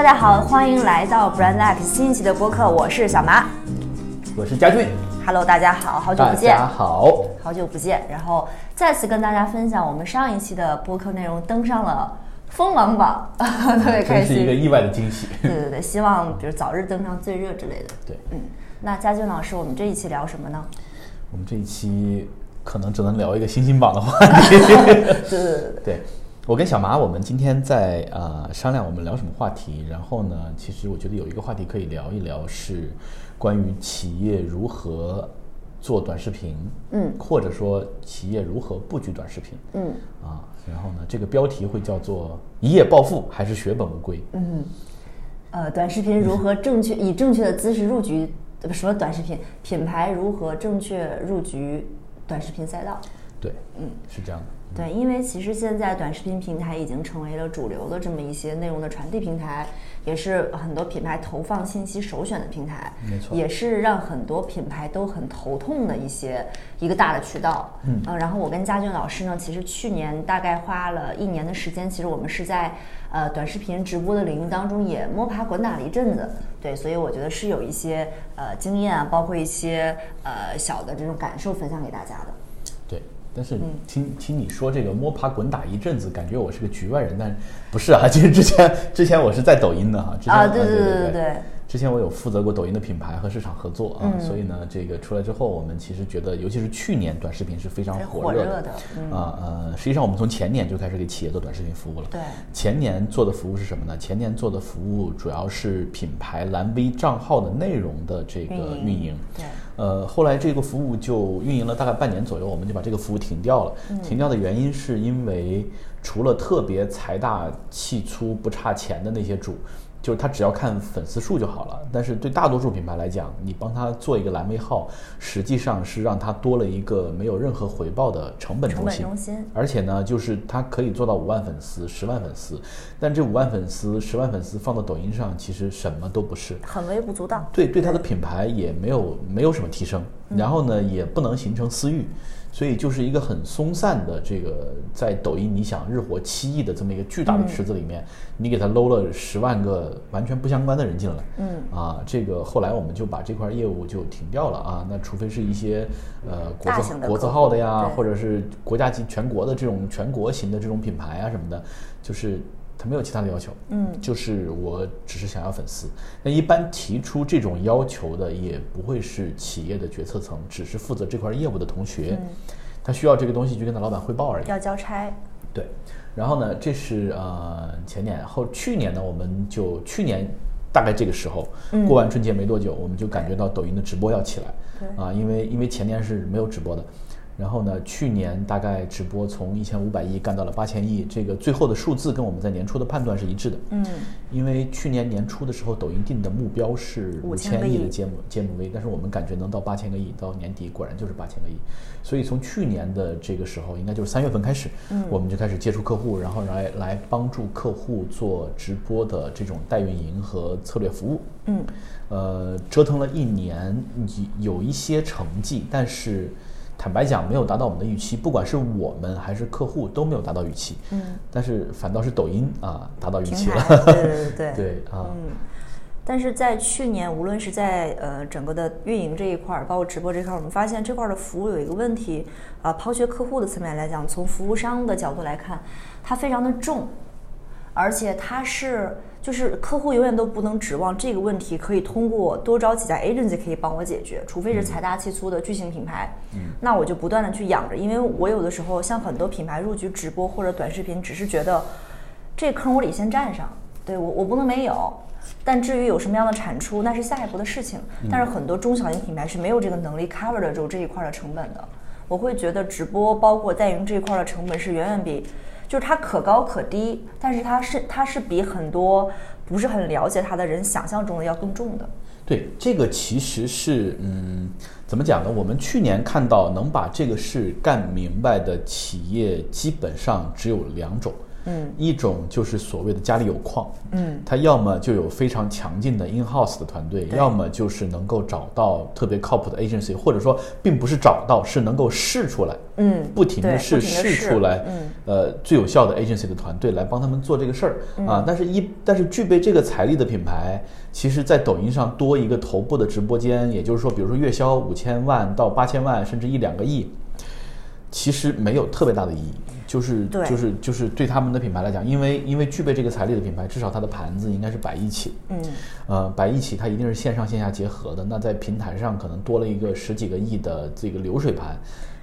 大家好，欢迎来到 Brand X 新一期的播客，我是小麻。我是佳俊。Hello，大家好，好久不见大家，好。好久不见。然后再次跟大家分享，我们上一期的播客内容登上了锋芒榜，特别开心。真是一个意外的惊喜。对对对，希望比如早日登上最热之类的。对，嗯，那佳俊老师，我们这一期聊什么呢？我们这一期可能只能聊一个星星榜的话题。对对对对，对，我跟小麻，我们今天在呃商量我们聊什么话题。然后呢，其实我觉得有一个话题可以聊一聊，是关于企业如何做短视频，嗯或者说企业如何布局短视频，嗯啊。然后呢，这个标题会叫做“一夜暴富还是血本无归”。嗯，呃，短视频如何正确 以正确的姿势入局？什么短视频品牌如何正确入局短视频赛道？对，嗯，是这样的。对，因为其实现在短视频平台已经成为了主流的这么一些内容的传递平台，也是很多品牌投放信息首选的平台，没错也是让很多品牌都很头痛的一些一个大的渠道。嗯，呃，然后我跟佳俊老师呢，其实去年大概花了一年的时间，其实我们是在呃短视频直播的领域当中也摸爬滚打了一阵子，对，所以我觉得是有一些呃经验啊，包括一些呃小的这种感受分享给大家的。对，但是嗯。听、听你说这个摸爬滚打一阵子，感觉我是个局外人，但不是啊，其实之前之前我是在抖音的哈，之前啊对呃对对对对之前我有负责过抖音的品牌和市场合作啊，嗯。所以呢，这个出来之后，我们其实觉得，尤其是去年短视频是非常火热的嗯。啊呃，实际上我们从前年就开始给企业做短视频服务了，对。前年做的服务是什么呢？前年做的服务主要是品牌蓝 V 账号的内容的这个运营运营，对呃，后来这个服务就运营了大概半年左右，我们就把这个服务停掉了。停掉的原因是因为除了特别财大气粗不差钱的那些主，就是他只要看粉丝数就好了。但是对大多数品牌来讲，你帮他做一个蓝 V 号，实际上是让他多了一个没有任何回报的成本中心。本中心。而且呢，就是他可以做到五万粉丝、十万粉丝，但这五万粉丝、十万粉丝放到抖音上，其实什么都不是。很微不足道。对对他的品牌也没有没有什么提升，然后呢也不能形成私域，所以就是一个很松散的这个在抖音你想日活七亿的这么一个巨大的池子里面，你给他搂了十万个完全不相关的人进来，嗯。啊，这个后来我们就把这块业务就停掉了啊，那除非是一些呃国字大型的国字号的呀，或者是国家级全国的这种全国型的这种品牌啊什么的，就是它没有其他的要求，嗯就是我只是想要粉丝。那一般提出这种要求的，也不会是企业的决策层，只是负责这块业务的同学，他需要这个东西就跟他老板汇报而已。要交差。对，然后呢，这是呃前年，后去年呢，我们就去年大概这个时候，嗯过完春节没多久，我们就感觉到抖音的直播要起来，对啊，因为因为前年是没有直播的。然后呢，去年大概直播从一千五百亿干到了八千亿，这个最后的数字跟我们在年初的判断是一致的。嗯，因为去年年初的时候，抖音定的目标是五5000个亿千亿的节目节目 V，但是我们感觉能到八千个亿，到年底果然就是八千个亿。所以从去年的这个时候，应该就是三月份开始，嗯我们就开始接触客户，然后来来帮助客户做直播的这种代运营和策略服务。嗯，呃，折腾了一年，有有一些成绩，但是坦白讲没有达到我们的预期，不管是我们还是客户都没有达到预期。嗯，但是反倒是抖音啊达到预期，了。对对对对。啊，嗯，但是在去年，无论是在呃整个的运营这一块儿，包括直播这块儿，我们发现这块儿的服务有一个问题，啊、抛却客户的层面来讲，从服务商的角度来看，它非常的重，而且它是就是客户永远都不能指望这个问题可以通过多招几家 agency 可以帮我解决，除非是财大气粗的巨型品牌，那我就不断的去养着，因为我有的时候像很多品牌入局直播或者短视频，只是觉得这坑我得先占上，对我我不能没有。但至于有什么样的产出，那是下一步的事情。但是很多中小型品牌是没有这个能力 cover 得住这一块的成本的。我会觉得直播包括代营这一块的成本是远远比，就是它可高可低，但是它是它是比很多不是很了解它的人想象中的要更重的。对，这个其实是嗯，怎么讲呢？我们去年看到能把这个事干明白的企业，基本上只有两种。嗯。一种就是所谓的家里有矿，嗯，他要么就有非常强劲的 in house 的团队，要么就是能够找到特别靠谱的 agency，或者说并不是找到，是能够试出来，嗯不停的对试试试出来，嗯。呃，最有效的 agency 的团队来帮他们做这个事儿、嗯。啊。但是一但是具备这个财力的品牌，其实在抖音上多一个头部的直播间，也就是说，比如说月销五千万到八千万，甚至一两个亿，其实没有特别大的意义。就是就是就是对他们的品牌来讲，因为因为具备这个财力的品牌，至少它的盘子应该是摆一起，嗯呃，摆一起它一定是线上线下结合的。那在平台上可能多了一个十几个亿的这个流水盘，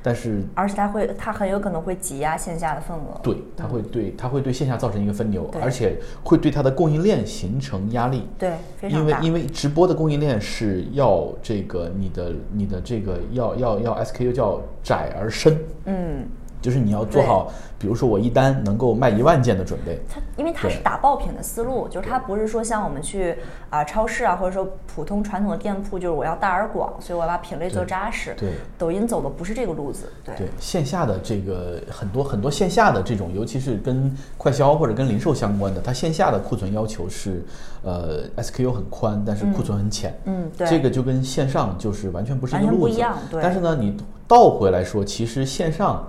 但是而且它会，它很有可能会挤压线下的份额。对，它会对它会对线下造成一个分流，而且会对它的供应链形成压力。对，非常大。因为因为直播的供应链是要这个你的你的这个要要要 SKU 叫窄而深，嗯，就是你要做好，比如说我一单能够卖一万件的准备。它因为它是打爆品的思路，就是它不是说像我们去啊、超市啊，或者说普通传统的店铺，就是我要大而广，所以我要把品类做扎实。对抖音走的不是这个路子。对，对线下的这个很多很多线下的这种，尤其是跟快销或者跟零售相关的，它线下的库存要求是，呃，SKU 很宽，但是库存很浅。嗯，对，这个就跟线上就是完全不是一个完全路子。不一样对但是呢，你倒回来说，其实线上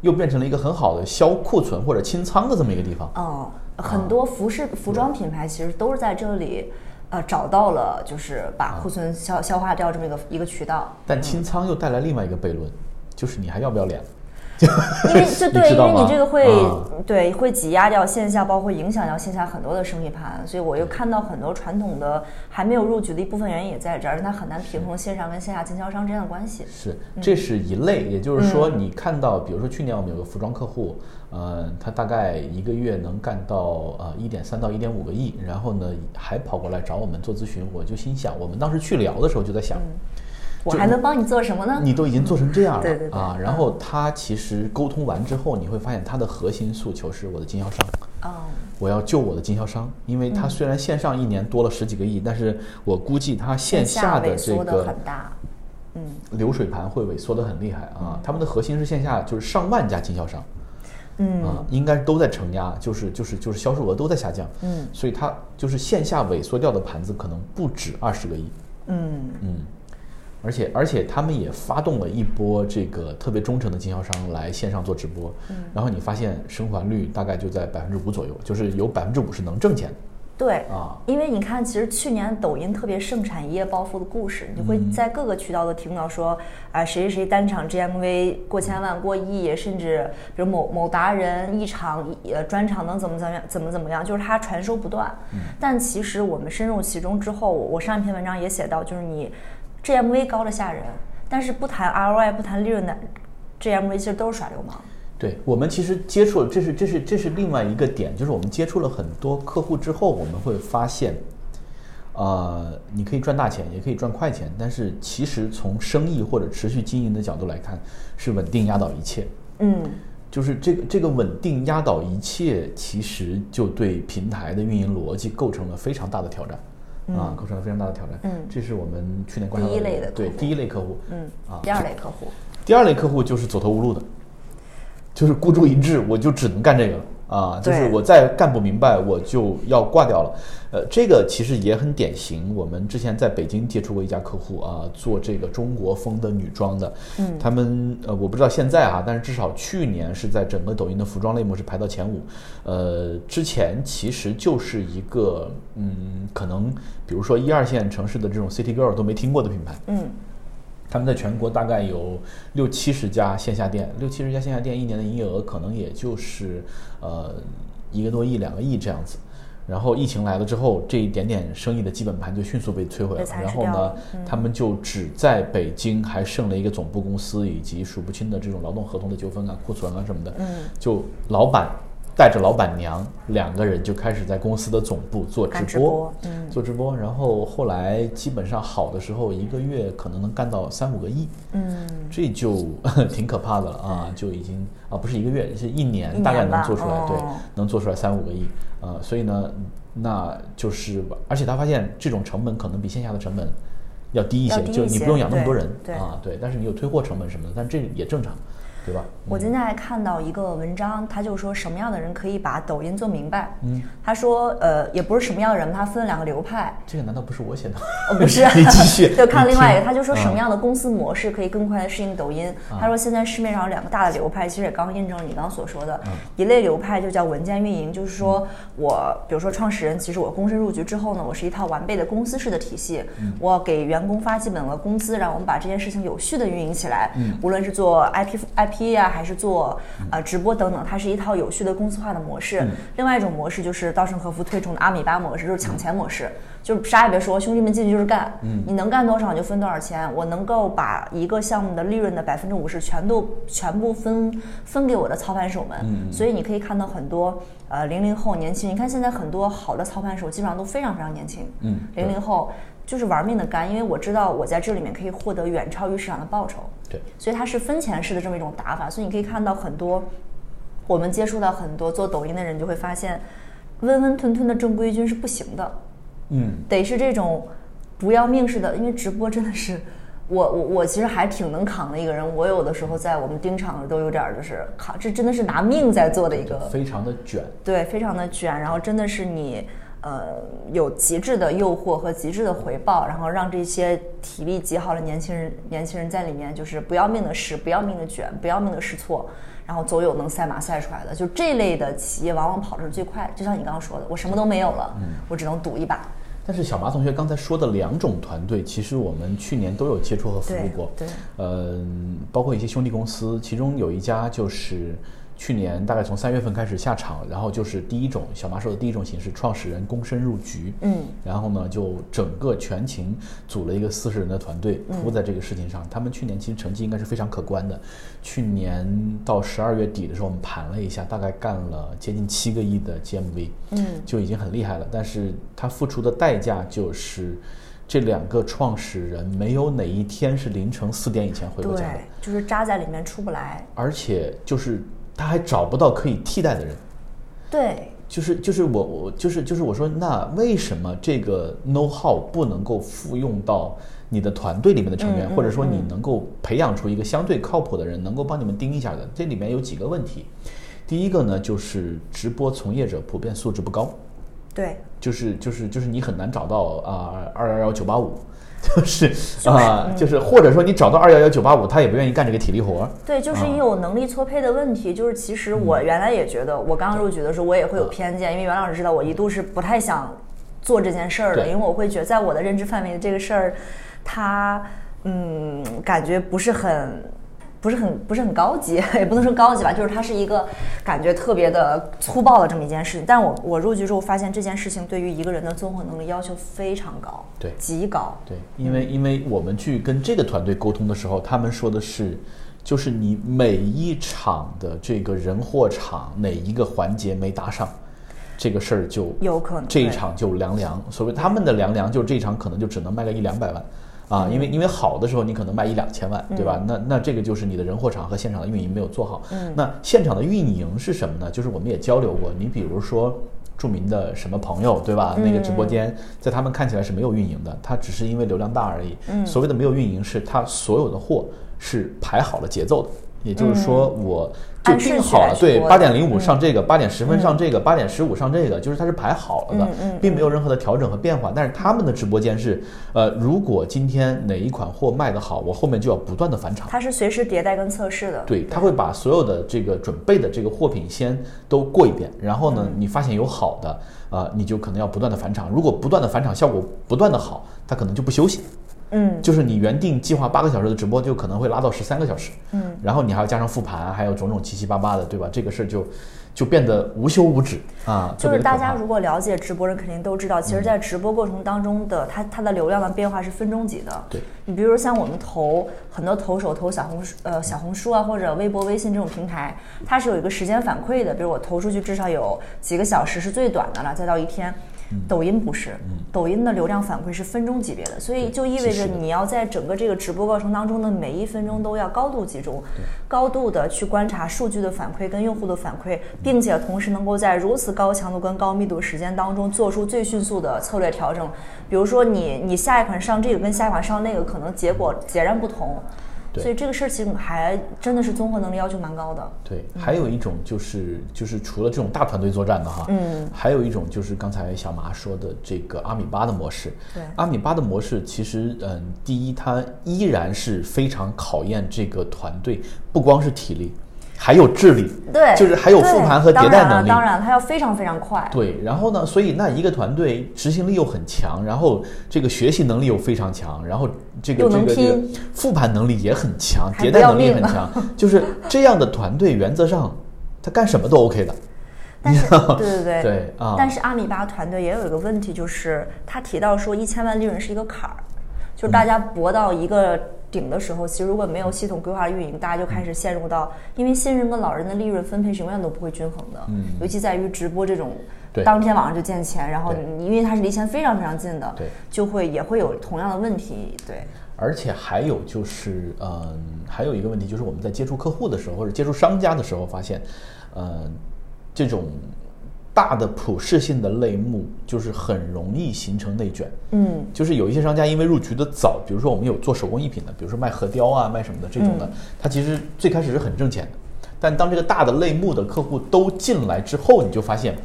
又变成了一个很好的销库存或者清仓的这么一个地方。嗯，很多服饰、服装品牌其实都是在这里，呃，找到了就是把库存消消化掉这么一个一个渠道。但清仓又带来另外一个悖论，就是你还要不要脸？因为 这对，因为你这个会、啊对会挤压掉线下，包括影响掉线下很多的生意盘，所以我又看到很多传统的还没有入局的一部分原因也在这儿，它很难平衡线上跟线下经销商之间的关系。是，这是一类，也就是说，你看到，比如说去年我们有个服装客户，呃，他大概一个月能干到呃一点三到一点五个亿，然后呢还跑过来找我们做咨询，我就心想，我们当时去聊的时候就在想，我还能帮你做什么呢？你都已经做成这样了，对对对啊，然后他其实沟通完之后，你会发现他的核心诉求是我的经销商。哦，我要救我的经销商，因为他虽然线上一年多了十几个亿，但是我估计他线下的这个很大。嗯，流水盘会萎缩的很厉害啊。他们的核心是线下，就是上万家经销商，嗯啊，应该都在承压，就是就是就是销售额都在下降，嗯，所以它就是线下萎缩掉的盘子可能不止二十个亿，嗯嗯，而且而且他们也发动了一波这个特别忠诚的经销商来线上做直播，嗯。然后你发现生还率大概就在百分之五左右，就是有百分之五是能挣钱的。对啊。因为你看，其实去年抖音特别盛产一夜暴富的故事，你会嗯。在各个渠道都听到说，啊、谁谁谁单场 GMV 过千万、过亿，甚至比如某某达人一场呃专场能怎么怎么样，怎么怎么样，就是它传说不断。嗯。但其实我们深入其中之后，我上一篇文章也写到，就是你 GMV 高的吓人，但是不谈 ROI、不谈利润的 GMV，其实都是耍流氓。对我们其实接触了，这是这是这是另外一个点，就是我们接触了很多客户之后，我们会发现，呃，你可以赚大钱，也可以赚快钱，但是其实从生意或者持续经营的角度来看，是稳定压倒一切。嗯，就是这个这个稳定压倒一切，其实就对平台的运营逻辑构成了非常大的挑战，啊，构成了非常大的挑战。嗯这是我们去年观察到第一类的对第一类客户。嗯啊，第二类客户，第二类客户就是走投无路的，就是孤注一掷，我就只能干这个了啊！就是我再干不明白，我就要挂掉了。呃，这个其实也很典型。我们之前在北京接触过一家客户啊，做这个中国风的女装的。嗯他们呃，我不知道现在啊，但是至少去年是在整个抖音的服装类目是排到前五。呃，之前其实就是一个嗯，可能比如说一二线城市的这种 City Girl 都没听过的品牌。嗯他们在全国大概有六七十家线下店，六七十家线下店一年的营业额可能也就是呃一个多亿、两个亿这样子。然后疫情来了之后，这一点点生意的基本盘就迅速被摧毁了。然后呢他们就只在北京还剩了一个总部公司，以及数不清的这种劳动合同的纠纷啊、库存啊什么的。嗯，就老板带着老板娘两个人就开始在公司的总部做直播播，嗯做直播，然后后来基本上好的时候，一个月可能能干到三五个亿，嗯，这就 挺可怕的了啊！就已经啊，不是一个月，是一一年，大概能做出来，对哦，能做出来三五个亿啊！所以呢，那就是，而且他发现这种成本可能比线下的成本要低一些，一些就你不用养那么多人啊，对，但是你有退货成本什么的，但这也正常对吧？我今天还看到一个文章，他就说什么样的人可以把抖音做明白。嗯，他说，呃，也不是什么样的人，他分了两个流派。这个难道不是我写的？哦，不是，你继续。就看另外一个，他就说什么样的公司模式可以更快的适应抖音。他说现在市面上有两个大的流派，其实也刚印证了你刚刚所说的，一类流派就叫文件运营，就是说我比如说创始人，其实我躬身入局之后呢，我是一套完备的公司式的体系，我给员工发基本额工资，让我们把这件事情有序的运营起来。无论是做 IP IP 呀、还是做呃直播等等，它是一套有序的公司化的模式。另外一种模式就是稻盛和夫推崇的阿米巴模式，就是抢钱模式。就是啥也别说，兄弟们进去就是干，你能干多少你就分多少钱。我能够把一个项目的利润的百分之五十全都全部分分给我的操盘手们。所以你可以看到很多呃零零后年轻，你看现在很多好的操盘手基本上都非常非常年轻。嗯零零后就是玩命的干，因为我知道我在这里面可以获得远超于市场的报酬。对，所以它是分钱式的这么一种打法，所以你可以看到很多，我们接触到很多做抖音的人，就会发现，温温吞吞的正规军是不行的，嗯，得是这种不要命似的，因为直播真的是。我我我其实还挺能扛的一个人，我有的时候在我们盯场都有点儿就是扛，这真的是拿命在做的一个非常的卷。对，非常的卷，然后真的是你，呃，有极致的诱惑和极致的回报，然后让这些体力极好的年轻人，年轻人在里面就是不要命的试，不要命的卷，不要命的试错，然后总有能赛马赛出来的。就这类的企业，往往跑的是最快。就像你刚刚说的，我什么都没有了，我只能赌一把。但是小麻同学刚才说的两种团队，其实我们去年都有接触和服务过。对对呃，包括一些兄弟公司，其中有一家就是去年大概从三月份开始下场，然后就是第一种小马说的第一种形式，创始人躬身入局。嗯，然后呢，就整个全勤组了一个四十人的团队，嗯扑在这个事情上。他们去年其实成绩应该是非常可观的。去年到十二月底的时候，我们盘了一下，大概干了接近七个亿的 GMV，嗯，就已经很厉害了。但是他付出的代价就是，这两个创始人没有哪一天是凌晨四点以前回过家的，，就是扎在里面出不来。而且就是他还找不到可以替代的人。对，就是就是我我就是就是我说，那为什么这个 know how 不能够复用到你的团队里面的成员，或者说你能够培养出一个相对靠谱的人，能够帮你们盯一下的？这里面有几个问题。第一个呢，就是直播从业者普遍素质不高，对，就是就是就是你很难找到啊二幺幺九八五，就是啊、就是或者说你找到二幺幺九八五，他也不愿意干这个体力活儿。对，就是啊你有能力错配的问题。就是其实我原来也觉得，我刚入局的时候，我也会有偏见，因为袁老师知道我一度是不太想做这件事儿的，因为我会觉得在我的认知范围的这个事儿，它嗯感觉不是很。不是很不是很高级，也不能说高级吧，就是它是一个感觉特别的粗暴的这么一件事情。但我我入局之后发现这件事情对于一个人的综合能力要求非常高，对极高。对，因为因为我们去跟这个团队沟通的时候，他们说的是，就是你每一场的这个人货场哪一个环节没搭上，这个事儿就有可能这一场就凉凉。所谓他们的凉凉，就是这一场可能就只能卖个一两百万。啊，嗯因为因为好的时候你可能卖一两千万，对吧？那那这个就是你的人货场和现场的运营没有做好。嗯那现场的运营是什么呢？就是我们也交流过，你比如说著名的什么朋友，对吧？那个直播间在他们看起来是没有运营的，他只是因为流量大而已。所谓的没有运营，是他所有的货是排好了节奏的，也就是说我就定好了，对，八点零五上这个，八点十分上这个，八点十五上这个，就是它是排好了的，并没有任何的调整和变化。但是他们的直播间是，呃，如果今天哪一款货卖得好，我后面就要不断的返场。它是随时迭代跟测试的。对，他会把所有的这个准备的这个货品先都过一遍，然后呢，你发现有好的，啊、你就可能要不断的返场。如果不断的返场效果不断的好，他可能就不休息。嗯，就是你原定计划八个小时的直播，就可能会拉到十三个小时。嗯，然后你还要加上复盘，还有种种七七八八的，对吧？这个事儿就就变得无休无止啊，就是大家如果了解直播人，肯定都知道，其实，在直播过程当中的它它的流量的变化是分钟级的。对，你比如像我们投很多投手投小红书呃小红书啊或者微博、微信这种平台，它是有一个时间反馈的，比如我投出去至少有几个小时是最短的了，再到一天。抖音不是，抖音的流量反馈是分钟级别的，所以就意味着你要在整个这个直播过程当中的每一分钟都要高度集中，高度的去观察数据的反馈跟用户的反馈，并且同时能够在如此高强度跟高密度时间当中做出最迅速的策略调整。比如说你你下一款上这个跟下一款上那个可能结果截然不同。对所以这个事儿其实还真的是综合能力要求蛮高的。对，还有一种就是就是除了这种大团队作战的哈，嗯，还有一种就是刚才小麻说的这个阿米巴的模式。对阿米巴的模式其实嗯，第一它依然是非常考验这个团队，不光是体力，还有智力。对，就是还有复盘和迭代能力。当然了，当然，它要非常非常快。对，然后呢，所以那一个团队执行力又很强，然后这个学习能力又非常强，然后这个这个这个拼复盘能力也很强，迭代能力也很强，就是这样的团队，原则上他干什么都 OK 的。但是对对对对啊但是阿米巴团队也有一个问题，就是他提到说一千万利润是一个坎儿，就是大家搏到一个顶的时候，其实如果没有系统规划运营，大家就开始陷入到，因为新人跟老人的利润分配是永远都不会均衡的，嗯。尤其在于直播这种。对。当天晚上就见钱，然后你因为它是离钱非常非常近的，对就会也会有同样的问题，对，而且还有就是，嗯，还有一个问题就是我们在接触客户的时候，或者接触商家的时候，发现，嗯，这种大的普适性的类目，就是很容易形成内卷。嗯，就是有一些商家因为入局的早，比如说我们有做手工艺品的，比如说卖核雕啊、卖什么的这种的，嗯它其实最开始是很挣钱的，但当这个大的类目的客户都进来之后，你就发现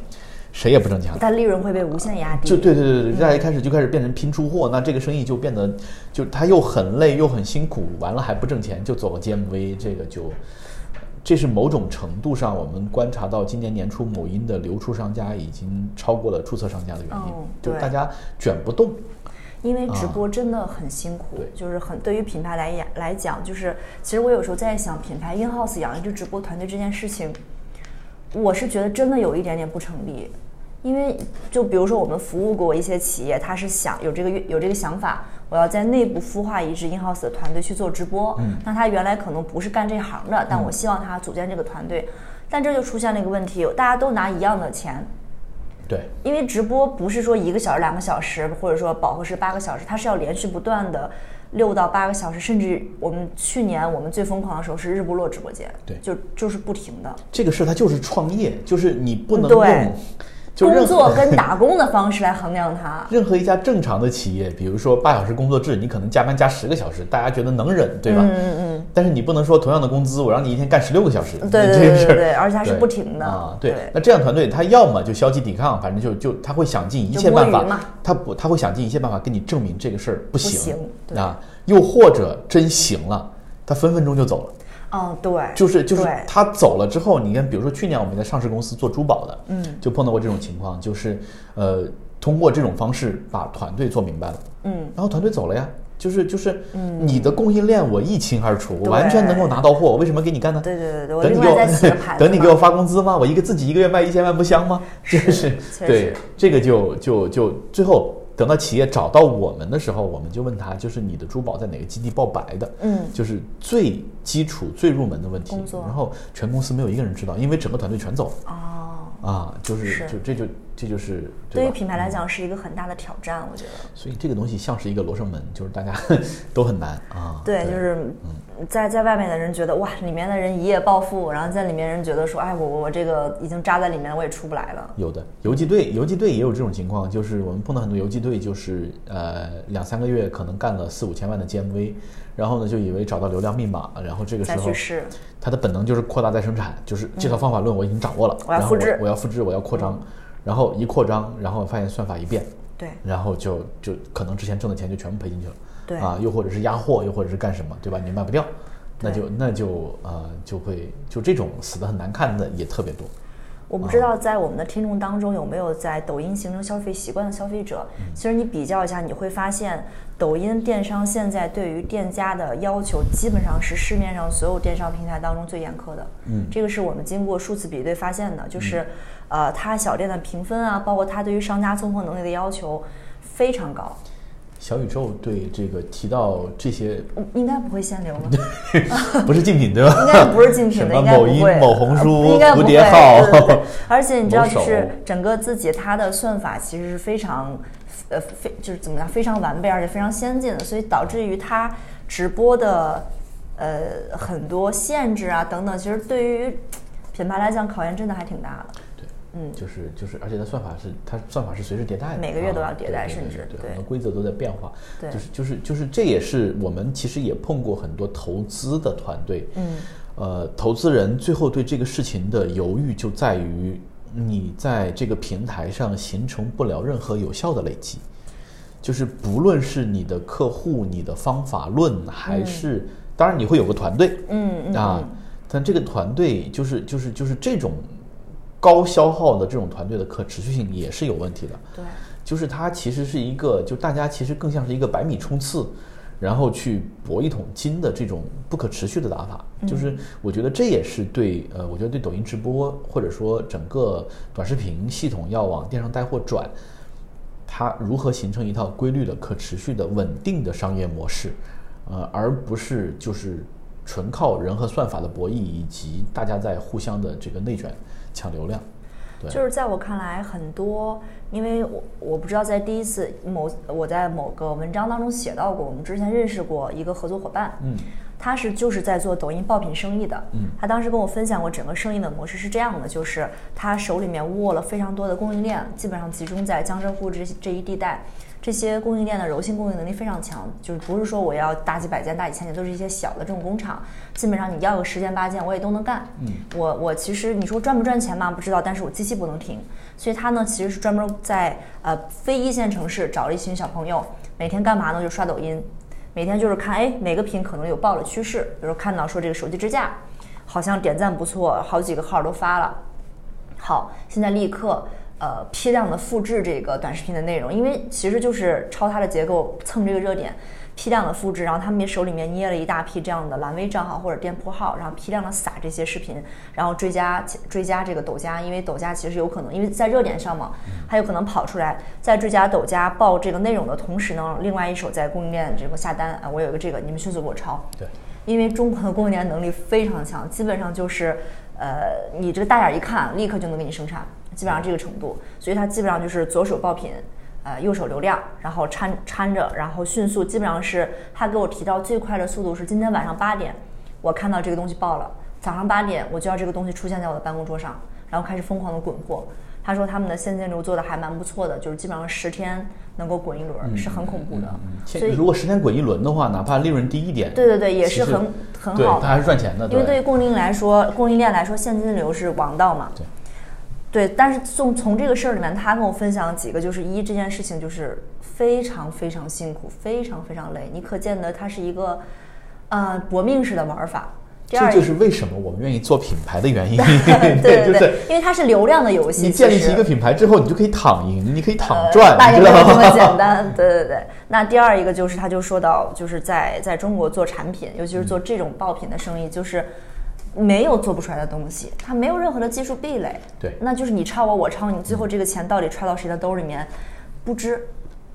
谁也不挣钱了。但利润会被无限压低，就对对对对，大家一开始就开始变成拼出货，那这个生意就变得就他又很累又很辛苦，完了还不挣钱，就走个 GMV，这个就这是某种程度上我们观察到今年年初某音的流出商家已经超过了注册商家的原因，哦就是大家卷不动。因为直播真的很辛苦，啊就是很对于品牌来讲来讲，就是其实我有时候在想，品牌 in house 养一支直播团队这件事情，我是觉得真的有一点点不成立。因为就比如说我们服务过一些企业，他是想有这个有这个想法，我要在内部孵化一支 in house 的团队去做直播。嗯那他原来可能不是干这行的，但我希望他组建这个团队。但这就出现了一个问题，大家都拿一样的钱，对，因为直播不是说一个小时、两个小时，或者说饱和时八个小时，它是要连续不断的六到八个小时，甚至我们去年我们最疯狂的时候是日不落直播间，对就就是不停的这个事它就是创业，就是你不能对用工作跟打工的方式来衡量它。任何一家正常的企业，比如说八小时工作制，你可能加班加十个小时，大家觉得能忍，对吧？嗯嗯嗯。但是你不能说同样的工资，我让你一天干十六个小时，对对对对对而且它是不停的啊。对对，那这样团队他要么就消极抵抗，反正就就他会想尽一切办法他不他会想尽一切办法跟你证明这个事儿不行啊，又或者真行了，他分分钟就走了。哦，对，就是就是他走了之后，你看，比如说去年我们在上市公司做珠宝的，嗯，就碰到过这种情况，就是呃，通过这种方式把团队做明白了，嗯，然后团队走了呀，就是就是，你的供应链我一清二楚，我完全能够拿到货，我为什么给你干呢？对对对对，等你给我等你给我发工资吗？我一个自己一个月卖一千万不香吗？就是对这个就就就最后等到企业找到我们的时候，我们就问他，就是你的珠宝在哪个基地报白的？嗯。就是最基础、最入门的问题。然后全公司没有一个人知道，因为整个团队全走了。哦，啊，就是是。就这就这就是吧对于品牌来讲是一个很大的挑战，我觉得。所以这个东西像是一个罗生门，就是大家 都很难啊。对，就是在在外面的人觉得哇，里面的人一夜暴富，然后在里面人觉得说，哎，我我我这个已经扎在里面了，我也出不来了。有的游击队，游击队也有这种情况，就是我们碰到很多游击队，就是呃两三个月可能干了四五千万的 GMV，然后呢就以为找到流量密码，然后这个时候再去试，他的本能就是扩大再生产，就是这套方法论我已经掌握了，然后我要复制嗯我要复制，我要扩张，然后一扩张，然后发现算法一变，对然后就就可能之前挣的钱就全部赔进去了，对啊，又或者是压货，又或者是干什么，对吧？你卖不掉，那就那就呃就会就这种死的很难看的也特别多。我不知道在我们的听众当中有没有在抖音形成消费习惯的消费者。其实你比较一下，你会发现，抖音电商现在对于店家的要求，基本上是市面上所有电商平台当中最严苛的。嗯这个是我们经过数次比对发现的，就是，呃，它小店的评分啊，包括它对于商家综合能力的要求非常高。小宇宙对这个提到这些嗯应该不会限流吧？不是竞品对吧？应该不是竞品的，应该不某音会。某红书蝴蝶号而且你知道，就是整个自己它的算法其实是非常，呃，非就是怎么样，非常完备，而且非常先进的，所以导致于它直播的，呃，很多限制啊等等，其实对于品牌来讲考验真的还挺大的。就是就是，而且它算法是它算法是随时迭代的，每个月都要啊迭代对对甚至对很多规则都在变化，对。就是就是就是这也是我们其实也碰过很多投资的团队，嗯，呃，投资人最后对这个事情的犹豫就在于你在这个平台上形成不了任何有效的累积。就是不论是你的客户、你的方法论，还是、当然你会有个团队，嗯嗯啊，但这个团队就是就是就是这种高消耗的这种团队的可持续性也是有问题的。对，就是它其实是一个，就大家其实更像是一个百米冲刺，然后去搏一桶金的这种不可持续的打法。就是我觉得这也是对呃，我觉得对抖音直播或者说整个短视频系统要往电商带货转，它如何形成一套规律的、可持续的、稳定的商业模式，呃，而不是就是纯靠人和算法的博弈，以及大家在互相的这个内卷抢流量。对，就是在我看来，很多，因为我我不知道在第一次某我在某个文章当中写到过，我们之前认识过一个合作伙伴，嗯，他是就是在做抖音爆品生意的，嗯，他当时跟我分享过整个生意的模式是这样的，就是他手里面握了非常多的供应链，基本上集中在江浙沪这这一地带。这些供应链的柔性供应能力非常强，就是不是说我要大几百件、大几千件，都是一些小的这种工厂，基本上你要个十件八件，我也都能干。嗯，我我其实你说赚不赚钱嘛，不知道，但是我机器不能停，所以他呢其实是专门在呃非一线城市找了一群小朋友，每天干嘛呢？就刷抖音，每天就是看哎哪个品可能有爆的趋势，比如看到说这个手机支架好像点赞不错，好几个号都发了，好，现在立刻。呃，批量的复制这个短视频的内容，因为其实就是抄它的结构，蹭这个热点，批量的复制，然后他们手里面捏了一大批这样的蓝 V 账号或者店铺号，然后批量的撒这些视频，然后追加追加这个抖加，因为抖加其实有可能因为在热点上嘛，还有可能跑出来，在追加抖加报这个内容的同时呢，另外一手在供应链这个下单啊，我有一个这个，你们迅速给我抄。对，因为中国的供应链能力非常强，基本上就是呃，你这个大眼一看，立刻就能给你生产。基本上这个程度，所以他基本上就是左手爆品，呃，右手流量，然后掺掺着，然后迅速，基本上是他给我提到最快的速度是今天晚上八点，我看到这个东西爆了，早上八点我就要这个东西出现在我的办公桌上，然后开始疯狂的滚货。他说他们的现金流做的还蛮不错的，就是基本上十天能够滚一轮，是很恐怖的。所以如果十天滚一轮的话，哪怕利润低一点，对对对，也是很很好的，它还是赚钱的。因为对于供应链来说，供应链来说现金流是王道嘛。对。对，但是从从这个事儿里面，他跟我分享几个，就是一这件事情就是非常非常辛苦，非常非常累。你可见得它是一个，呃，搏命式的玩法。这就是为什么我们愿意做品牌的原因。对对对，因为它是流量的游戏。你建立起一个品牌之后，你就可以躺赢，你可以躺赚，那也没有这么简单。对对对。那第二一个就是，他就说到，就是在在中国做产品，尤其是做这种爆品的生意，就是。没有做不出来的东西，它没有任何的技术壁垒。对，那就是你抄我，我抄你，最后这个钱到底揣到谁的兜里面，不知。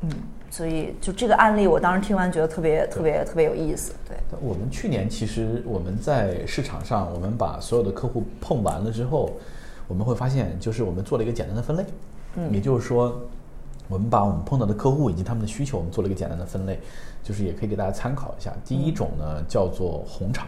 嗯，所以就这个案例，我当时听完觉得特别特别特别有意思。对，我们去年其实我们在市场上，我们把所有的客户碰完了之后，我们会发现，就是我们做了一个简单的分类。嗯，也就是说，我们把我们碰到的客户以及他们的需求，我们做了一个简单的分类，就是也可以给大家参考一下。第一种呢，叫做红厂。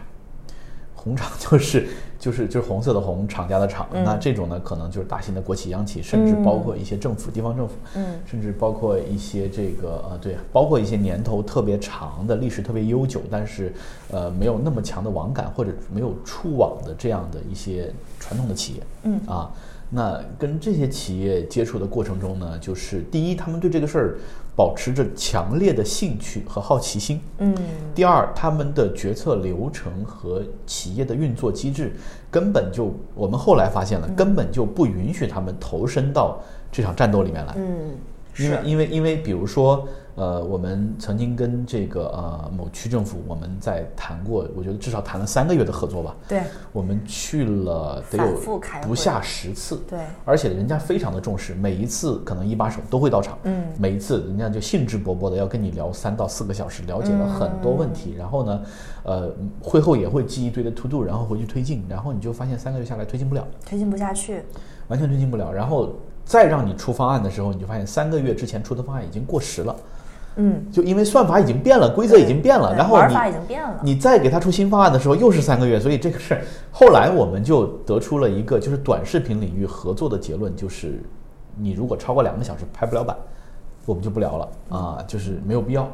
红厂就是就是就是红色的红厂家的厂，那这种呢可能就是大型的国企央企，甚至包括一些政府、地方政府，嗯，甚至包括一些这个呃对，包括一些年头特别长的历史特别悠久，但是呃没有那么强的网感或者没有触网的这样的一些传统的企业，嗯。啊，那跟这些企业接触的过程中呢，就是第一，他们对这个事儿。保持着强烈的兴趣和好奇心。嗯。第二，他们的决策流程和企业的运作机制，根本就我们后来发现了，根本就不允许他们投身到这场战斗里面来。嗯。因为因为因为，比如说，呃，我们曾经跟这个呃某区政府，我们在谈过，我觉得至少谈了三个月的合作吧。对。我们去了得有不下十次。对。而且人家非常的重视，每一次可能一把手都会到场。嗯。每一次人家就兴致勃勃的要跟你聊三到四个小时，了解了很多问题。然后呢，呃，会后也会记一堆的 to do，然后回去推进。然后你就发现三个月下来推进不了，推进不下去，完全推进不了。然后。再让你出方案的时候，你就发现三个月之前出的方案已经过时了，嗯，就因为算法已经变了，规则已经变了，然后你玩法已经变了。你再给他出新方案的时候，又是三个月，所以这个事儿，后来我们就得出了一个就是短视频领域合作的结论，就是你如果超过两个小时拍不了版，我们就不聊了啊，就是没有必要。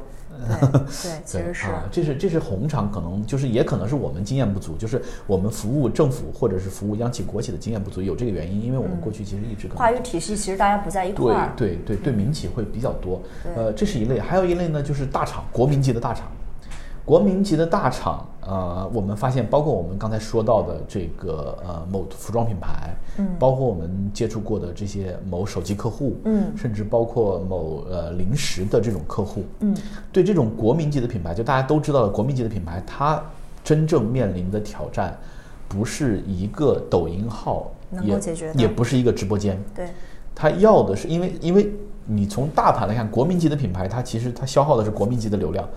对 对，其对实是啊，这是这是红厂可能就是也可能是我们经验不足，就是我们服务政府或者是服务央企国企的经验不足，有这个原因，因为我们过去其实一直可能话语体系其实大家不在一块对儿。对对对，民企会比较多。呃，这是一类，还有一类呢，就是大厂，国民级的大厂。国民级的大厂，呃，我们发现，包括我们刚才说到的这个呃某服装品牌，嗯。包括我们接触过的这些某手机客户，嗯。甚至包括某呃零食的这种客户，嗯，对这种国民级的品牌，就大家都知道的国民级的品牌，它真正面临的挑战，不是一个抖音号，能够也解决的。也不是一个直播间，对。他要的是因为因为你从大盘来看，国民级的品牌，它其实它消耗的是国民级的流量，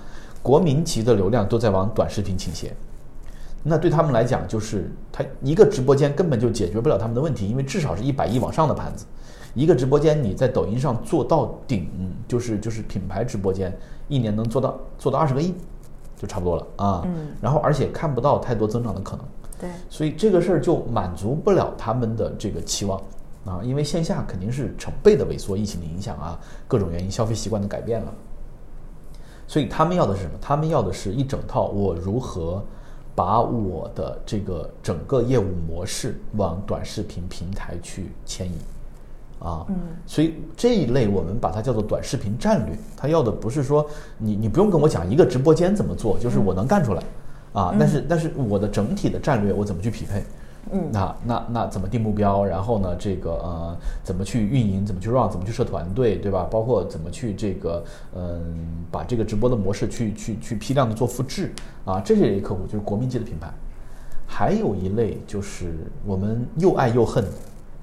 国民级的流量都在往短视频倾斜。那对他们来讲，就是他一个直播间根本就解决不了他们的问题，因为至少是一百亿往上的盘子，一个直播间你在抖音上做到顶，就是就是品牌直播间一年能做到做到二十个亿，就差不多了啊。嗯然后而且看不到太多增长的可能。对所以这个事儿就满足不了他们的这个期望啊，因为线下肯定是成倍的萎缩，疫情的影响啊，各种原因，消费习惯的改变了。所以他们要的是什么？他们要的是一整套我如何把我的这个整个业务模式往短视频平台去迁移。啊，嗯，所以这一类我们把它叫做短视频战略，它要的不是说你你不用跟我讲一个直播间怎么做，就是我能干出来，啊，但是但是我的整体的战略我怎么去匹配，嗯那那那怎么定目标，然后呢这个呃怎么去运营，怎么去 run，怎么去设团队，对吧？包括怎么去这个嗯把这个直播的模式去去去批量的做复制啊，这是一类客户就是国民级的品牌，还有一类就是我们又爱又恨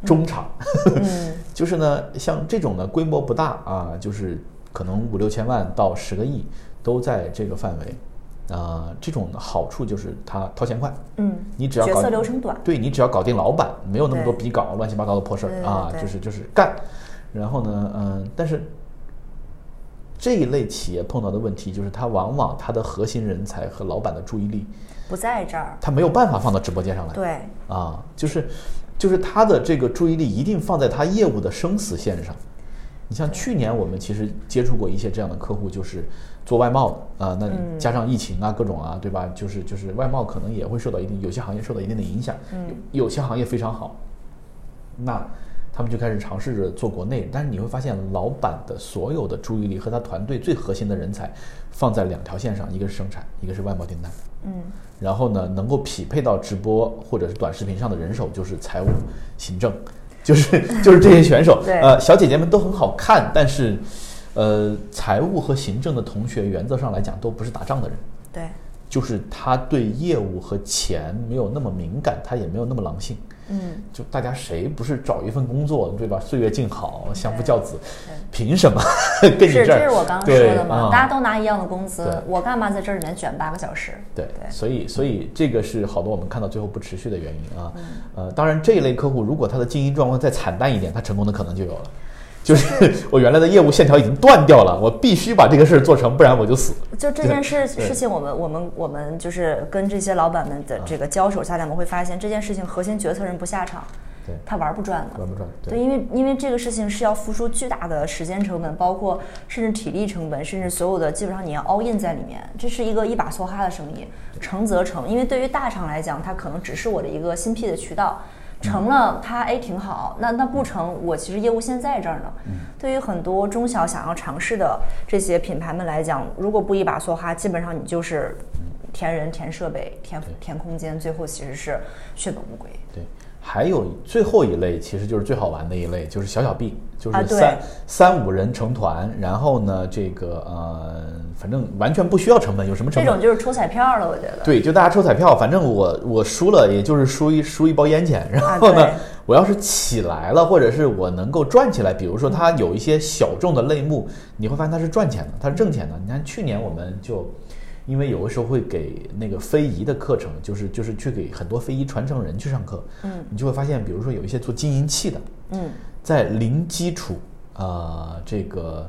中厂。嗯 就是呢，像这种呢，规模不大啊，就是可能五六千万到十个亿都在这个范围，啊、这种好处就是他掏钱快，嗯，你只要搞决策流程短，对你只要搞定老板，没有那么多对比稿、乱七八糟的破事儿啊，就是就是干。然后呢，嗯，但是这一类企业碰到的问题就是，他往往他的核心人才和老板的注意力，不在这儿。他没有办法放到直播间上来。对，啊，就是就是他的这个注意力一定放在他业务的生死线上。你像去年我们其实接触过一些这样的客户，就是做外贸的啊，那加上疫情啊各种啊，对吧？就是就是外贸可能也会受到一定，有些行业受到一定的影响，有有些行业非常好，那他们就开始尝试着做国内，但是你会发现老板的所有的注意力和他团队最核心的人才放在两条线上，一个是生产，一个是外贸订单。嗯然后呢，能够匹配到直播或者是短视频上的人手就是财务、行政，就是就是这些选手。对呃，小姐姐们都很好看，但是，呃，财务和行政的同学原则上来讲都不是打仗的人，对，就是他对业务和钱没有那么敏感，他也没有那么狼性。嗯就大家谁不是找一份工作，对吧？岁月静好，相夫教子，凭什么 跟你是，这儿？这是我刚刚说的嘛，啊大家都拿一样的工资，我干嘛在这里面卷八个小时？对，对所以所以这个是好多我们看到最后不持续的原因啊。嗯呃，当然这一类客户如果他的经营状况再惨淡一点，他成功的可能就有了。就是 我原来的业务线条已经断掉了，我必须把这个事儿做成，不然我就死。就这件事事情，我们我们我们就是跟这些老板们的这个交手下来，我们会发现这件事情核心决策人不下场，对，他玩不转的。玩不转？对，因为因为这个事情是要付出巨大的时间成本，包括甚至体力成本，甚至所有的基本上你要 all in 在里面，这是一个一把梭哈的生意，成则成。因为对于大厂来讲，它可能只是我的一个新辟的渠道，成了它哎挺好，那那不成，我其实业务线在这儿呢。对于很多中小想要尝试的这些品牌们来讲，如果不一把梭哈，基本上你就是填人、填设备、填填空间，最后其实是血本无归。对，还有最后一类，其实就是最好玩的一类，就是小小 B，就是三、三五人成团，然后呢，这个呃，反正完全不需要成本，有什么成本？这种就是抽彩票了，我觉得。对，就大家抽彩票，反正我我输了，也就是输一输一包烟钱。然后呢，啊我要是起来了，或者是我能够赚起来，比如说它有一些小众的类目，你会发现它是赚钱的，它是挣钱的。你看去年我们就。因为有的时候会给那个非遗的课程，就是就是去给很多非遗传承人去上课，嗯，你就会发现，比如说有一些做金银器的，嗯在零基础，呃，这个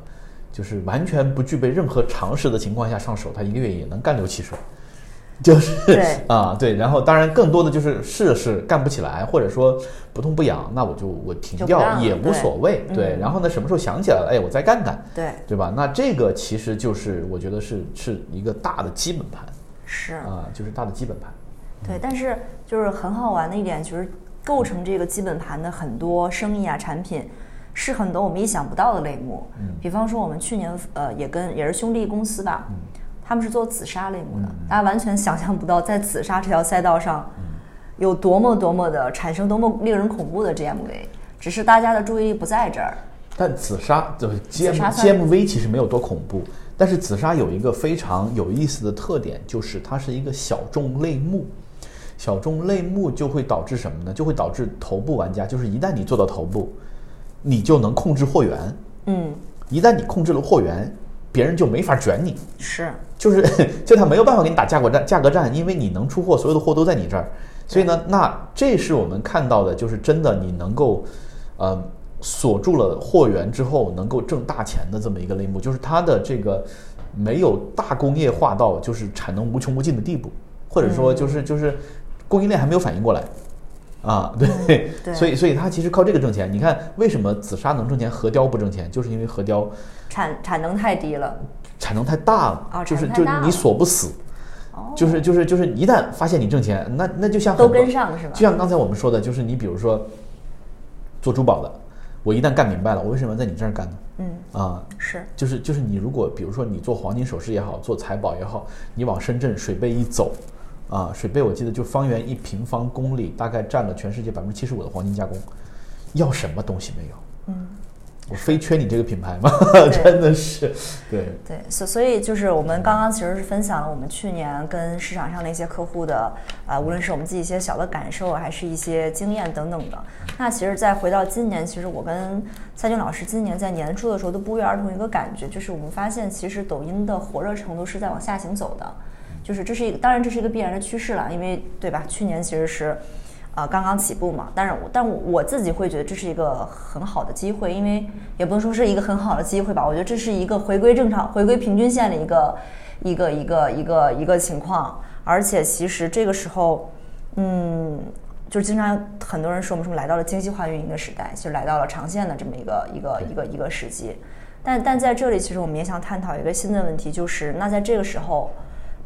就是完全不具备任何常识的情况下上手，他一个月也能干六七手。就是啊，对，然后当然更多的就是试了试干不起来，或者说不痛不痒，那我就我停掉也无所谓，对然后呢，什么时候想起来了，哎，我再干干，对，对吧？那这个其实就是我觉得是是一个大的基本盘是。啊，就是大的基本盘。对，但是就是很好玩的一点，就是构成这个基本盘的很多生意啊、产品，是很多我们意想不到的类目。嗯比方说我们去年呃也跟也是兄弟公司吧，嗯他们是做紫砂类目的，大家完全想象不到在紫砂这条赛道上嗯有多么多么的产生多么令人恐怖的 GMV，只是大家的注意力不在这儿。但紫砂就是 GM GMV 其实没有多恐怖，但是紫砂有一个非常有意思的特点，就是它是一个小众类目。小众类目就会导致什么呢？就会导致头部玩家，就是一旦你做到头部，你就能控制货源。嗯，一旦你控制了货源，别人就没法卷你。是，就是 就他没有办法给你打价格战，价格战，因为你能出货，所有的货都在你这儿，所以呢，那这是我们看到的，就是真的你能够，呃，锁住了货源之后能够挣大钱的这么一个类目，就是它的这个没有大工业化到就是产能无穷无尽的地步，或者说就是就是供应链还没有反应过来。啊，对，对所以所以他其实靠这个挣钱。你看为什么紫砂能挣钱，核雕不挣钱，就是因为核雕产产能太低了。产能太大了，哦就是就是你锁不死，哦，就是就是就是一旦发现你挣钱，那那就像都跟上是吧就像刚才我们说的，就是你比如说做珠宝的，我一旦干明白了，我为什么要在你这儿干呢？嗯，啊，是，就是就是你如果比如说你做黄金首饰也好，做财宝也好，你往深圳水贝一走，啊，水贝我记得就方圆一平方公里大概占了全世界百分之七十五的黄金加工，要什么东西没有？嗯，我非缺你这个品牌吗？真的是，对。对，所所以就是我们刚刚其实是分享了我们去年跟市场上的一些客户的啊、无论是我们自己一些小的感受，还是一些经验等等的。那其实再回到今年，其实我跟蔡军老师今年在年初的时候都不约而同一个感觉，就是我们发现其实抖音的火热程度是在往下行走的，就是这是一个当然这是一个必然的趋势了，因为对吧？去年其实是。啊、刚刚起步嘛，但是我但我我自己会觉得这是一个很好的机会，因为也不能说是一个很好的机会吧，我觉得这是一个回归正常、回归平均线的一个一个一个一个一个情况，而且其实这个时候，嗯，就是经常很多人说我们说来到了精细化运营的时代，其实来到了长线的这么一个一个一个一个时机，但但在这里，其实我们也想探讨一个新的问题，就是那在这个时候，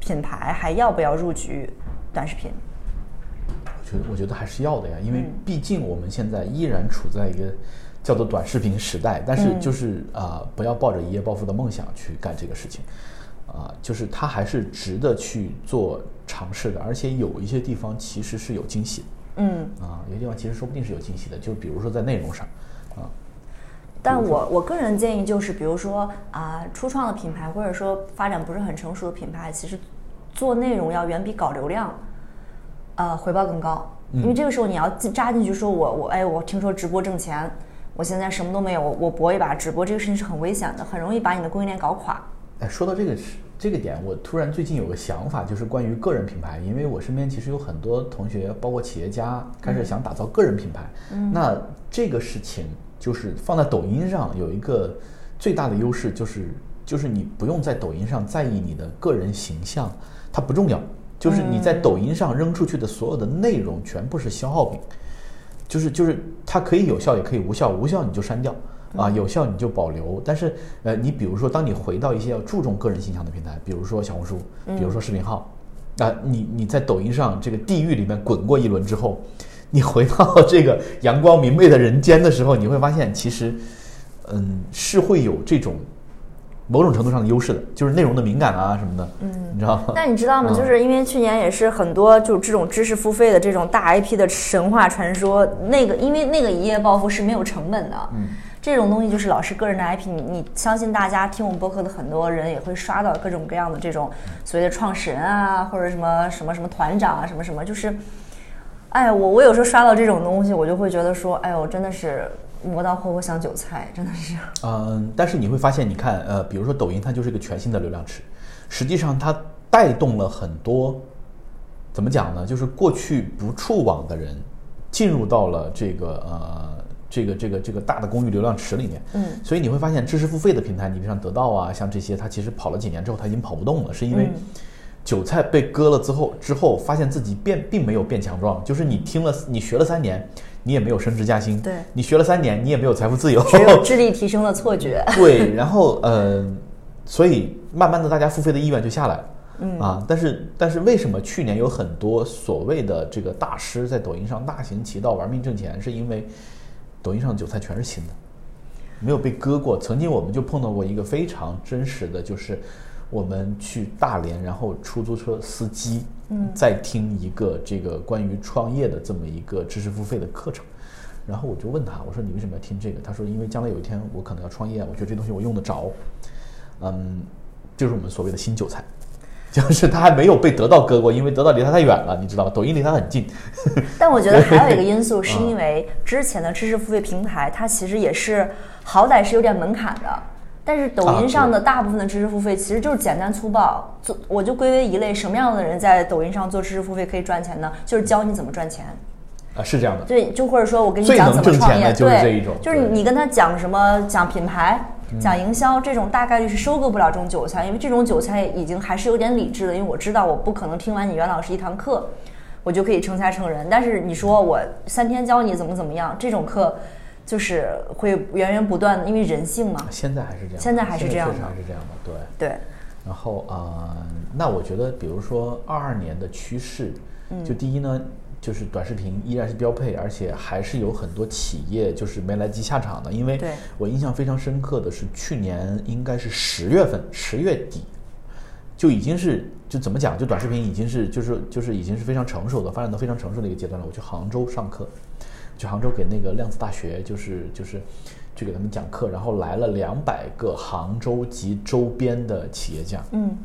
品牌还要不要入局短视频？我觉得我觉得还是要的呀，因为嗯。毕竟我们现在依然处在一个叫做短视频时代，但是嗯。就是啊、不要抱着一夜暴富的梦想去干这个事情，啊、就是它还是值得去做尝试的，而且有一些地方其实是有惊喜的。嗯，啊，有些地方其实说不定是有惊喜的，就比如说在内容上，啊，但我我个人建议就是，比如说啊、初创的品牌或者说发展不是很成熟的品牌，其实做内容要远比搞流量，呃，回报更高。因为这个时候你要扎进去说我我哎我听说直播挣钱，我现在什么都没有，我我搏一把直播这个事情是很危险的，很容易把你的供应链搞垮。哎，说到这个是这个点，我突然最近有个想法，就是关于个人品牌，因为我身边其实有很多同学，包括企业家，开始想打造个人品牌。嗯，那这个事情就是放在抖音上有一个最大的优势，就是就是你不用在抖音上在意你的个人形象，它不重要。就是你在抖音上扔出去的所有的内容全部是消耗品，就是就是它可以有效也可以无效，无效你就删掉啊，有效你就保留。但是呃，你比如说，当你回到一些要注重个人形象的平台，比如说小红书，比如说视频号，啊，你你在抖音上这个地狱里面滚过一轮之后，你回到这个阳光明媚的人间的时候，你会发现其实，嗯，是会有这种某种程度上的优势的，就是内容的敏感啊什么的，嗯，你知道吗？那你知道吗？嗯就是因为去年也是很多就是这种知识付费的这种大 IP 的神话传说，那个因为那个一夜暴富是没有成本的，嗯，这种东西就是老师个人的 IP，你你相信大家听我们播客的很多人也会刷到各种各样的这种所谓的创始人啊，或者什么什么什么团长啊，什么什么，就是，哎，我我有时候刷到这种东西，我就会觉得说，哎呦，真的是磨刀霍霍想韭菜，真的是，嗯，但是你会发现，你看，呃，比如说抖音，它就是一个全新的流量池，实际上它带动了很多，怎么讲呢？就是过去不触网的人，进入到了这个呃这个这个这个大的公寓流量池里面。嗯，所以你会发现知识付费的平台，你比如像得到啊，像这些，它其实跑了几年之后，它已经跑不动了，是因为嗯韭菜被割了之后，之后发现自己变并没有变强壮，就是你听了你学了三年，你也没有升职加薪，对你学了三年，你也没有财富自由，只有智力提升的错觉。对，然后呃，所以慢慢的大家付费的意愿就下来了。嗯啊，但是但是为什么去年有很多所谓的这个大师在抖音上大行其道玩命挣钱，是因为抖音上的韭菜全是新的，没有被割过。曾经我们就碰到过一个非常真实的，就是我们去大连，然后出租车司机嗯在听一个这个关于创业的这么一个知识付费的课程。然后我就问他，我说你为什么要听这个？他说因为将来有一天我可能要创业，我觉得这东西我用得着。嗯，就是我们所谓的新韭菜，就是他还没有被得到割过，因为得到离他太远了，你知道吧？抖音离他很近。但我觉得还有一个因素，是嗯因为之前的知识付费平台，它其实也是好歹是有点门槛的。但是抖音上的大部分的知识付费其实就是简单粗暴，做我就归为一类，什么样的人在抖音上做知识付费可以赚钱呢？就是教你怎么赚钱。啊，是这样的。对，就或者说我跟你讲怎么创业，对，就是这一种就是对嗯你跟他讲什么，讲品牌、讲营销，这种大概率是收割不了这种韭菜，因为这种韭菜已经还是有点理智的，因为我知道我不可能听完你袁老师一堂课，我就可以成才成人。但是你说我三天教你怎么怎么样，这种课就是会源源不断的，因为人性嘛。现在还是这样，现在还是这样的确实还是这样的，对。对，然后啊、呃那我觉得，比如说二二年的趋势，嗯就第一呢，就是短视频依然是标配，而且还是有很多企业就是没来及下场的。因为我印象非常深刻的是，去年应该是十月份，十月底就已经是就怎么讲，就短视频已经是就是就是已经是非常成熟的，发展到非常成熟的一个阶段了。我去杭州上课，去杭州给那个量子大学就是就是去给他们讲课，然后来了两百个杭州及周边的企业家，嗯，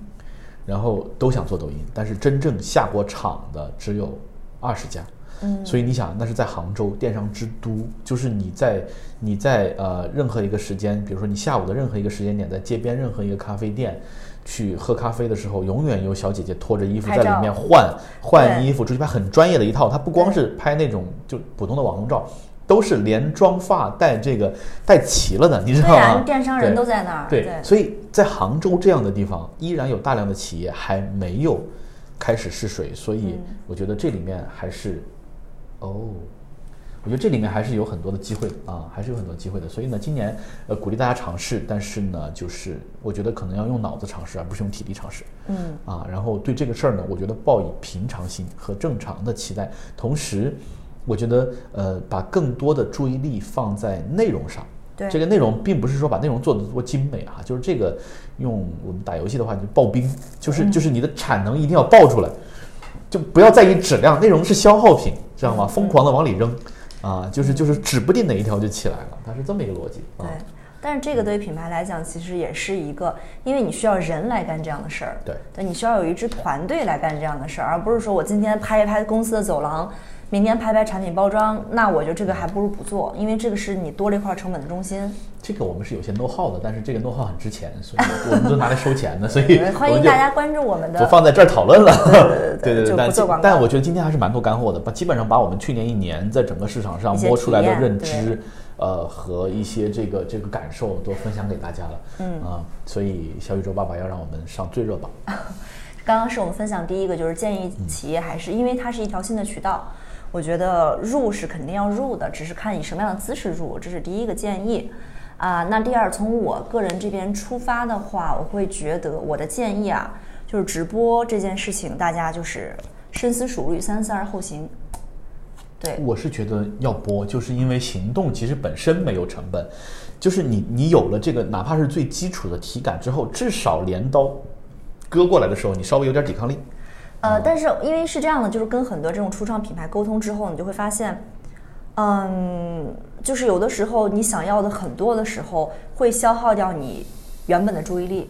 然后都想做抖音，但是真正下过场的只有二十家。嗯。所以你想，那是在杭州电商之都，就是你在你在呃任何一个时间，比如说你下午的任何一个时间点，在街边任何一个咖啡店去喝咖啡的时候，永远有小姐姐拖着衣服在里面换换衣服，出去拍很专业的一套。她不光是拍那种就普通的网红照，都是连妆发带这个带齐了的，你知道吗？电商人都在那儿，对，所以在杭州这样的地方，依然有大量的企业还没有开始试水，所以嗯我觉得这里面还是，哦，我觉得这里面还是有很多的机会啊，还是有很多机会的。所以呢，今年呃鼓励大家尝试，但是呢，就是我觉得可能要用脑子尝试，而不是用体力尝试。嗯啊，然后对这个事儿呢，我觉得抱以平常心和正常的期待，同时，我觉得呃，把更多的注意力放在内容上。对这个内容并不是说把内容做得多精美啊，就是这个用我们打游戏的话，就爆兵，就是就是你的产能一定要爆出来，就不要在意质量，内容是消耗品，知道吗？疯狂的往里扔，啊，就是就是指不定哪一条就起来了，它是这么一个逻辑啊对。。但是这个对于品牌来讲，其实也是一个，因为你需要人来干这样的事儿，对对，你需要有一支团队来干这样的事儿，而不是说我今天拍一拍公司的走廊，明天拍拍产品包装，那我觉得这个还不如不做，因为这个是你多了一块成本的中心。这个我们是有些 know how 的，但是这个 know how 很值钱，所以我们都拿来收钱的，所以 呃欢迎大家关注我们的不放在这儿讨论了。对对对但我觉得今天还是蛮多干货的，把基本上把我们去年一年在整个市场上摸出来的认知，呃和一些这个这个感受都分享给大家了。嗯啊，所以小宇宙爸爸要让我们上最热榜。刚刚是我们分享第一个，就是建议企业还是因为它是一条新的渠道，我觉得入是肯定要入的，只是看以什么样的姿势入，这是第一个建议。啊，那第二，从我个人这边出发的话，我会觉得我的建议啊，就是直播这件事情，大家就是深思熟虑，三思而后行。对，我是觉得要播，就是因为行动其实本身没有成本，就是你你有了这个哪怕是最基础的体感之后，至少镰刀割过来的时候，你稍微有点抵抗力。呃，但是因为是这样的，就是跟很多这种初创品牌沟通之后，你就会发现，嗯，就是有的时候你想要的很多的时候，会消耗掉你原本的注意力，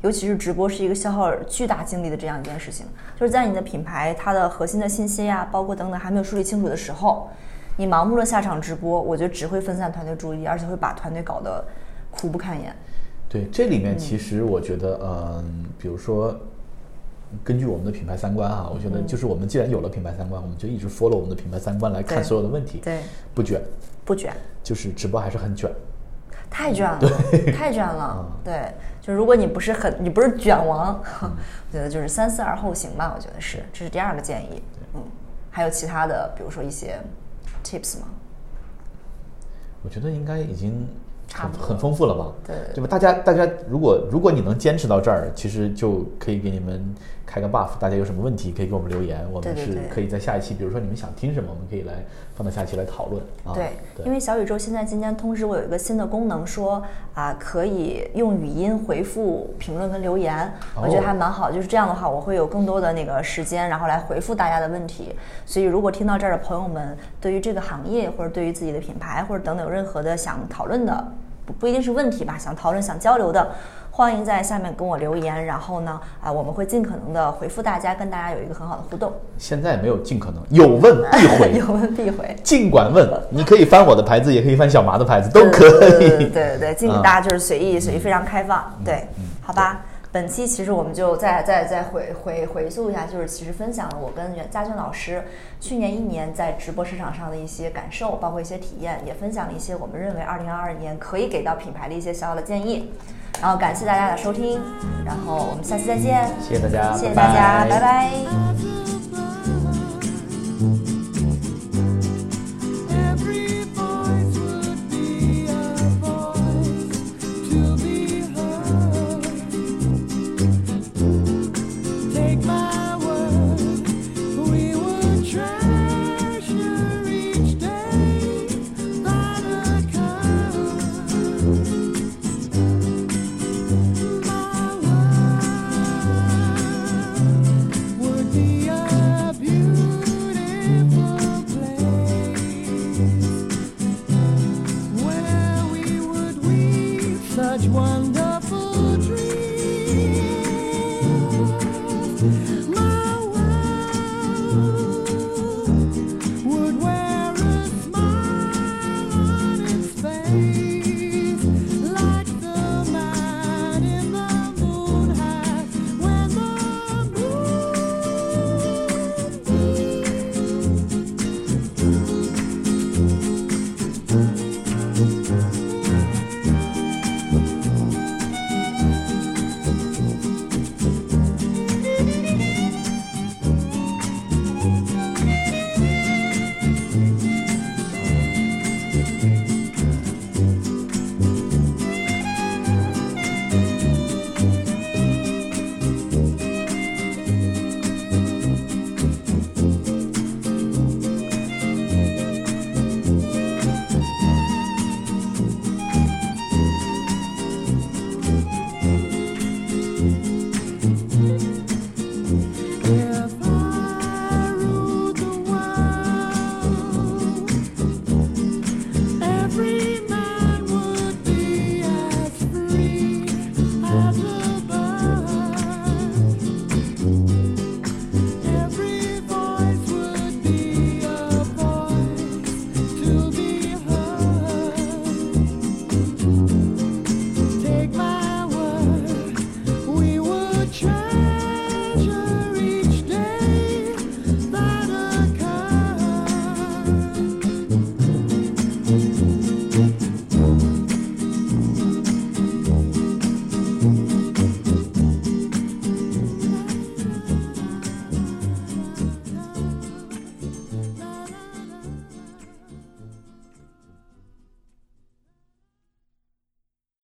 尤其是直播是一个消耗巨大精力的这样一件事情。就是在你的品牌它的核心的信息呀、包括等等还没有梳理清楚的时候，你盲目的下场直播，我觉得只会分散团队注意力，而且会把团队搞得苦不堪言。对，这里面其实我觉得，嗯，比如说，根据我们的品牌三观啊，我觉得就是我们既然有了品牌三观，我们就一直 follow 我们的品牌三观来看所有的问题，对，不卷，不卷，就是直播还是很卷。太卷了，太卷了。对，就如果你不是很，你不是卷王，我觉得就是三思而后行吧。我觉得是，这是第二个建议。嗯，还有其他的，比如说一些 tips 吗？我觉得应该已经很差不多很丰富了吧？对对对吧？大家大家如果如果你能坚持到这儿，其实就可以给你们开个 buff。大家有什么问题可以给我们留言，我们是可以在下一期，比如说你们想听什么，我们可以来放到下一期来讨论啊。对，因为小宇宙现在今天通知我有一个新的功能说，啊可以用语音回复评论跟留言，我觉得哦还蛮好。就是这样的话，我会有更多的那个时间，然后来回复大家的问题。所以如果听到这儿的朋友们，对于这个行业或者对于自己的品牌或者等等有任何的想讨论的，不不一定是问题吧，想讨论想交流的。欢迎在下面跟我留言，然后呢，啊，我们会尽可能的回复大家，跟大家有一个很好的互动。现在没有尽可能，有问必回，有问必回。尽管问。你可以翻我的牌子，也可以翻小麻的牌子，都可以。对对对，尽啊大家就是随意随意，非常开放。对，好吧。本期其实我们就再再再回回回溯一下，就是其实分享了我跟袁嘉俊老师去年一年在直播市场上的一些感受，包括一些体验，也分享了一些我们认为二零二二年可以给到品牌的一些小小的建议。然后感谢大家的收听，然后我们下期再见，谢谢大家，谢谢大家，拜。拜拜